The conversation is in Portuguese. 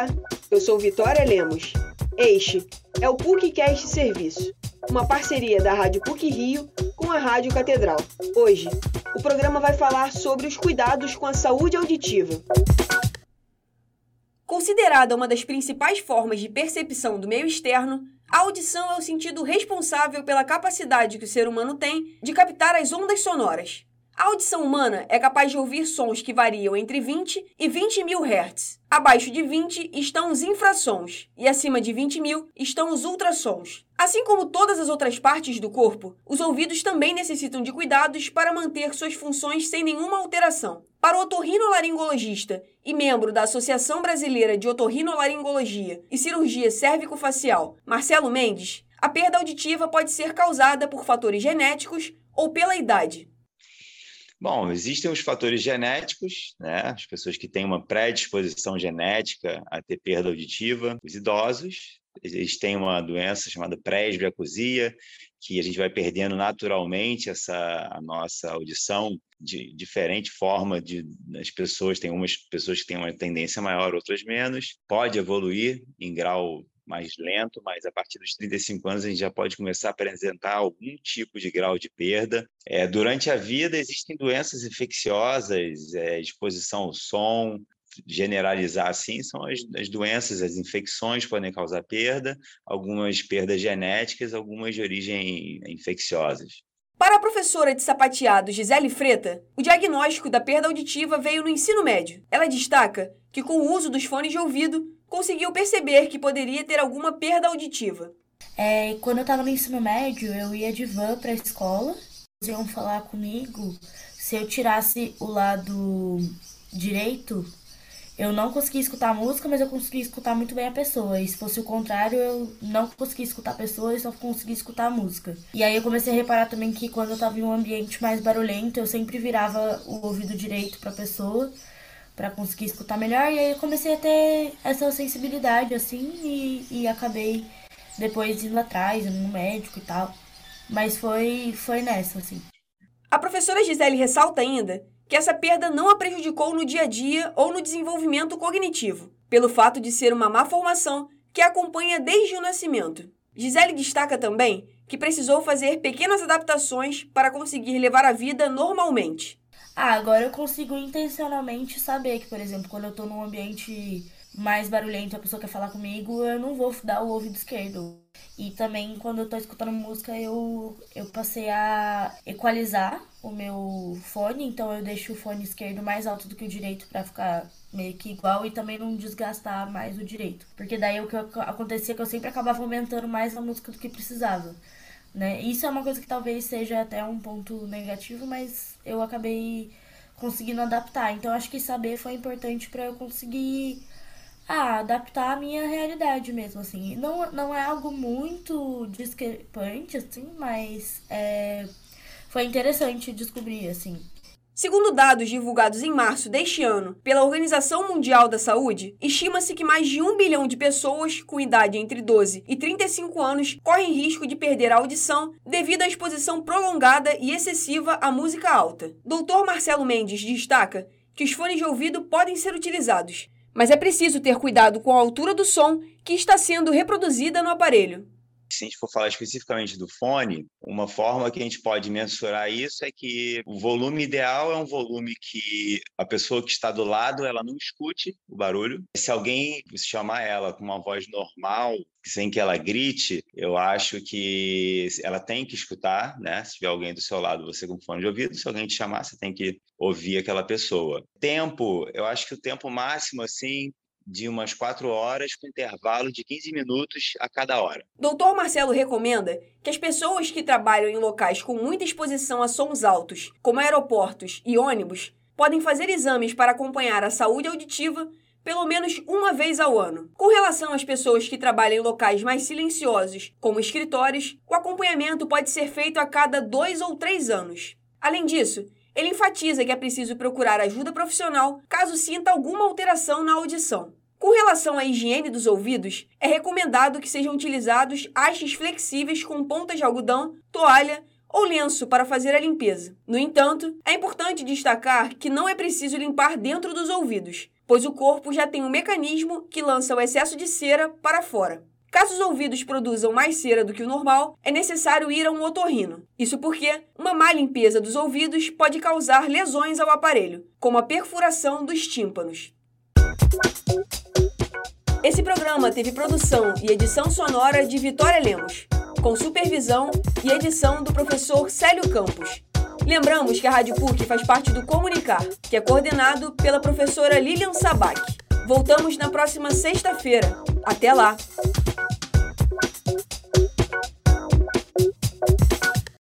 Olá, eu sou Vitória Lemos. Este é o PUCcast Serviço, uma parceria da Rádio PUC Rio com a Rádio Catedral. Hoje, o programa vai falar sobre os cuidados com a saúde auditiva. Considerada uma das principais formas de percepção do meio externo, a audição é o sentido responsável pela capacidade que o ser humano tem de captar as ondas sonoras. A audição humana é capaz de ouvir sons que variam entre 20 e 20 mil Hz. Abaixo de 20 estão os infrassons e acima de 20 mil estão os ultrassons. Assim como todas as outras partes do corpo, os ouvidos também necessitam de cuidados para manter suas funções sem nenhuma alteração. Para o otorrinolaringologista e membro da Associação Brasileira de Otorrinolaringologia e Cirurgia Cérvico-Facial, Marcelo Mendes, a perda auditiva pode ser causada por fatores genéticos ou pela idade. Bom, existem os fatores genéticos, né? As pessoas que têm uma predisposição genética a ter perda auditiva, os idosos, eles têm uma doença chamada presbiacusia, que a gente vai perdendo naturalmente essa a nossa audição de diferente forma de as pessoas tem umas pessoas que têm uma tendência maior, outras menos. Pode evoluir em grau mais lento, mas a partir dos 35 anos a gente já pode começar a apresentar algum tipo de grau de perda. É, durante a vida existem doenças infecciosas, é, exposição ao som, generalizar assim, são as, as, doenças, as infecções podem causar perda, algumas perdas genéticas, algumas de origem infecciosas. Para a professora de sapateado Gisele Freta, o diagnóstico da perda auditiva veio no ensino médio. Ela destaca que, com o uso dos fones de ouvido, conseguiu perceber que poderia ter alguma perda auditiva. É, quando eu estava no ensino médio, eu ia de van para a escola. Eles iam falar comigo se eu tirasse o lado direito, eu não conseguia escutar a música, mas eu conseguia escutar muito bem a pessoa. E se fosse o contrário, eu não conseguia escutar a pessoa e só conseguia escutar a música. E aí eu comecei a reparar também que quando eu estava em um ambiente mais barulhento, eu sempre virava o ouvido direito para a pessoa para conseguir escutar melhor. E aí eu comecei a ter essa sensibilidade, assim, e, e acabei depois indo atrás, indo no médico e tal. Mas foi, foi nessa, assim. A professora Gisele ressalta ainda que essa perda não a prejudicou no dia a dia ou no desenvolvimento cognitivo, pelo fato de ser uma má formação que a acompanha desde o nascimento. Gisele destaca também que precisou fazer pequenas adaptações para conseguir levar a vida normalmente. Ah, agora eu consigo intencionalmente saber que, por exemplo, quando eu tô num ambiente mais barulhento, a pessoa quer falar comigo, eu não vou dar o ouvido esquerdo. E também quando eu tô escutando música, eu, eu passei a equalizar o meu fone, então eu deixo o fone esquerdo mais alto do que o direito para ficar meio que igual e também não desgastar mais o direito. Porque daí o que acontecia é que eu sempre acabava aumentando mais a música do que precisava. Né? Isso é uma coisa que talvez seja até um ponto negativo, mas eu acabei conseguindo adaptar. Então acho que saber foi importante para eu conseguir ah, adaptar a minha realidade mesmo, assim. Não, não é algo muito discrepante, assim, mas é, foi interessante descobrir, assim. Segundo dados divulgados em março deste ano pela Organização Mundial da Saúde, estima-se que mais de um bilhão de pessoas com idade entre 12 e 35 anos correm risco de perder a audição devido à exposição prolongada e excessiva à música alta. Dr. Marcelo Mendes destaca que os fones de ouvido podem ser utilizados, mas é preciso ter cuidado com a altura do som que está sendo reproduzida no aparelho. Se a gente for falar especificamente do fone, uma forma que a gente pode mensurar isso é que o volume ideal é um volume que a pessoa que está do lado ela não escute o barulho. Se alguém chamar ela com uma voz normal, sem que ela grite, eu acho que ela tem que escutar, né? Se tiver alguém do seu lado, você com fone de ouvido, se alguém te chamar, você tem que ouvir aquela pessoa. Tempo, eu acho que o tempo máximo, assim, de umas quatro horas, com intervalo de 15 minutos a cada hora. Doutor Marcelo recomenda que as pessoas que trabalham em locais com muita exposição a sons altos, como aeroportos e ônibus, podem fazer exames para acompanhar a saúde auditiva pelo menos uma vez ao ano. Com relação às pessoas que trabalham em locais mais silenciosos, como escritórios, o acompanhamento pode ser feito a cada dois ou três anos. Além disso, ele enfatiza que é preciso procurar ajuda profissional caso sinta alguma alteração na audição. Com relação à higiene dos ouvidos, é recomendado que sejam utilizados hastes flexíveis com pontas de algodão, toalha ou lenço para fazer a limpeza. No entanto, é importante destacar que não é preciso limpar dentro dos ouvidos, pois o corpo já tem um mecanismo que lança o excesso de cera para fora. Caso os ouvidos produzam mais cera do que o normal, é necessário ir a um otorrino. Isso porque uma má limpeza dos ouvidos pode causar lesões ao aparelho, como a perfuração dos tímpanos. Esse programa teve produção e edição sonora de Vitória Lemos, com supervisão e edição do professor Célio Campos. Lembramos que a Rádio PUC faz parte do Comunicar, que é coordenado pela professora Lilian Sabac. Voltamos na próxima sexta-feira. Até lá!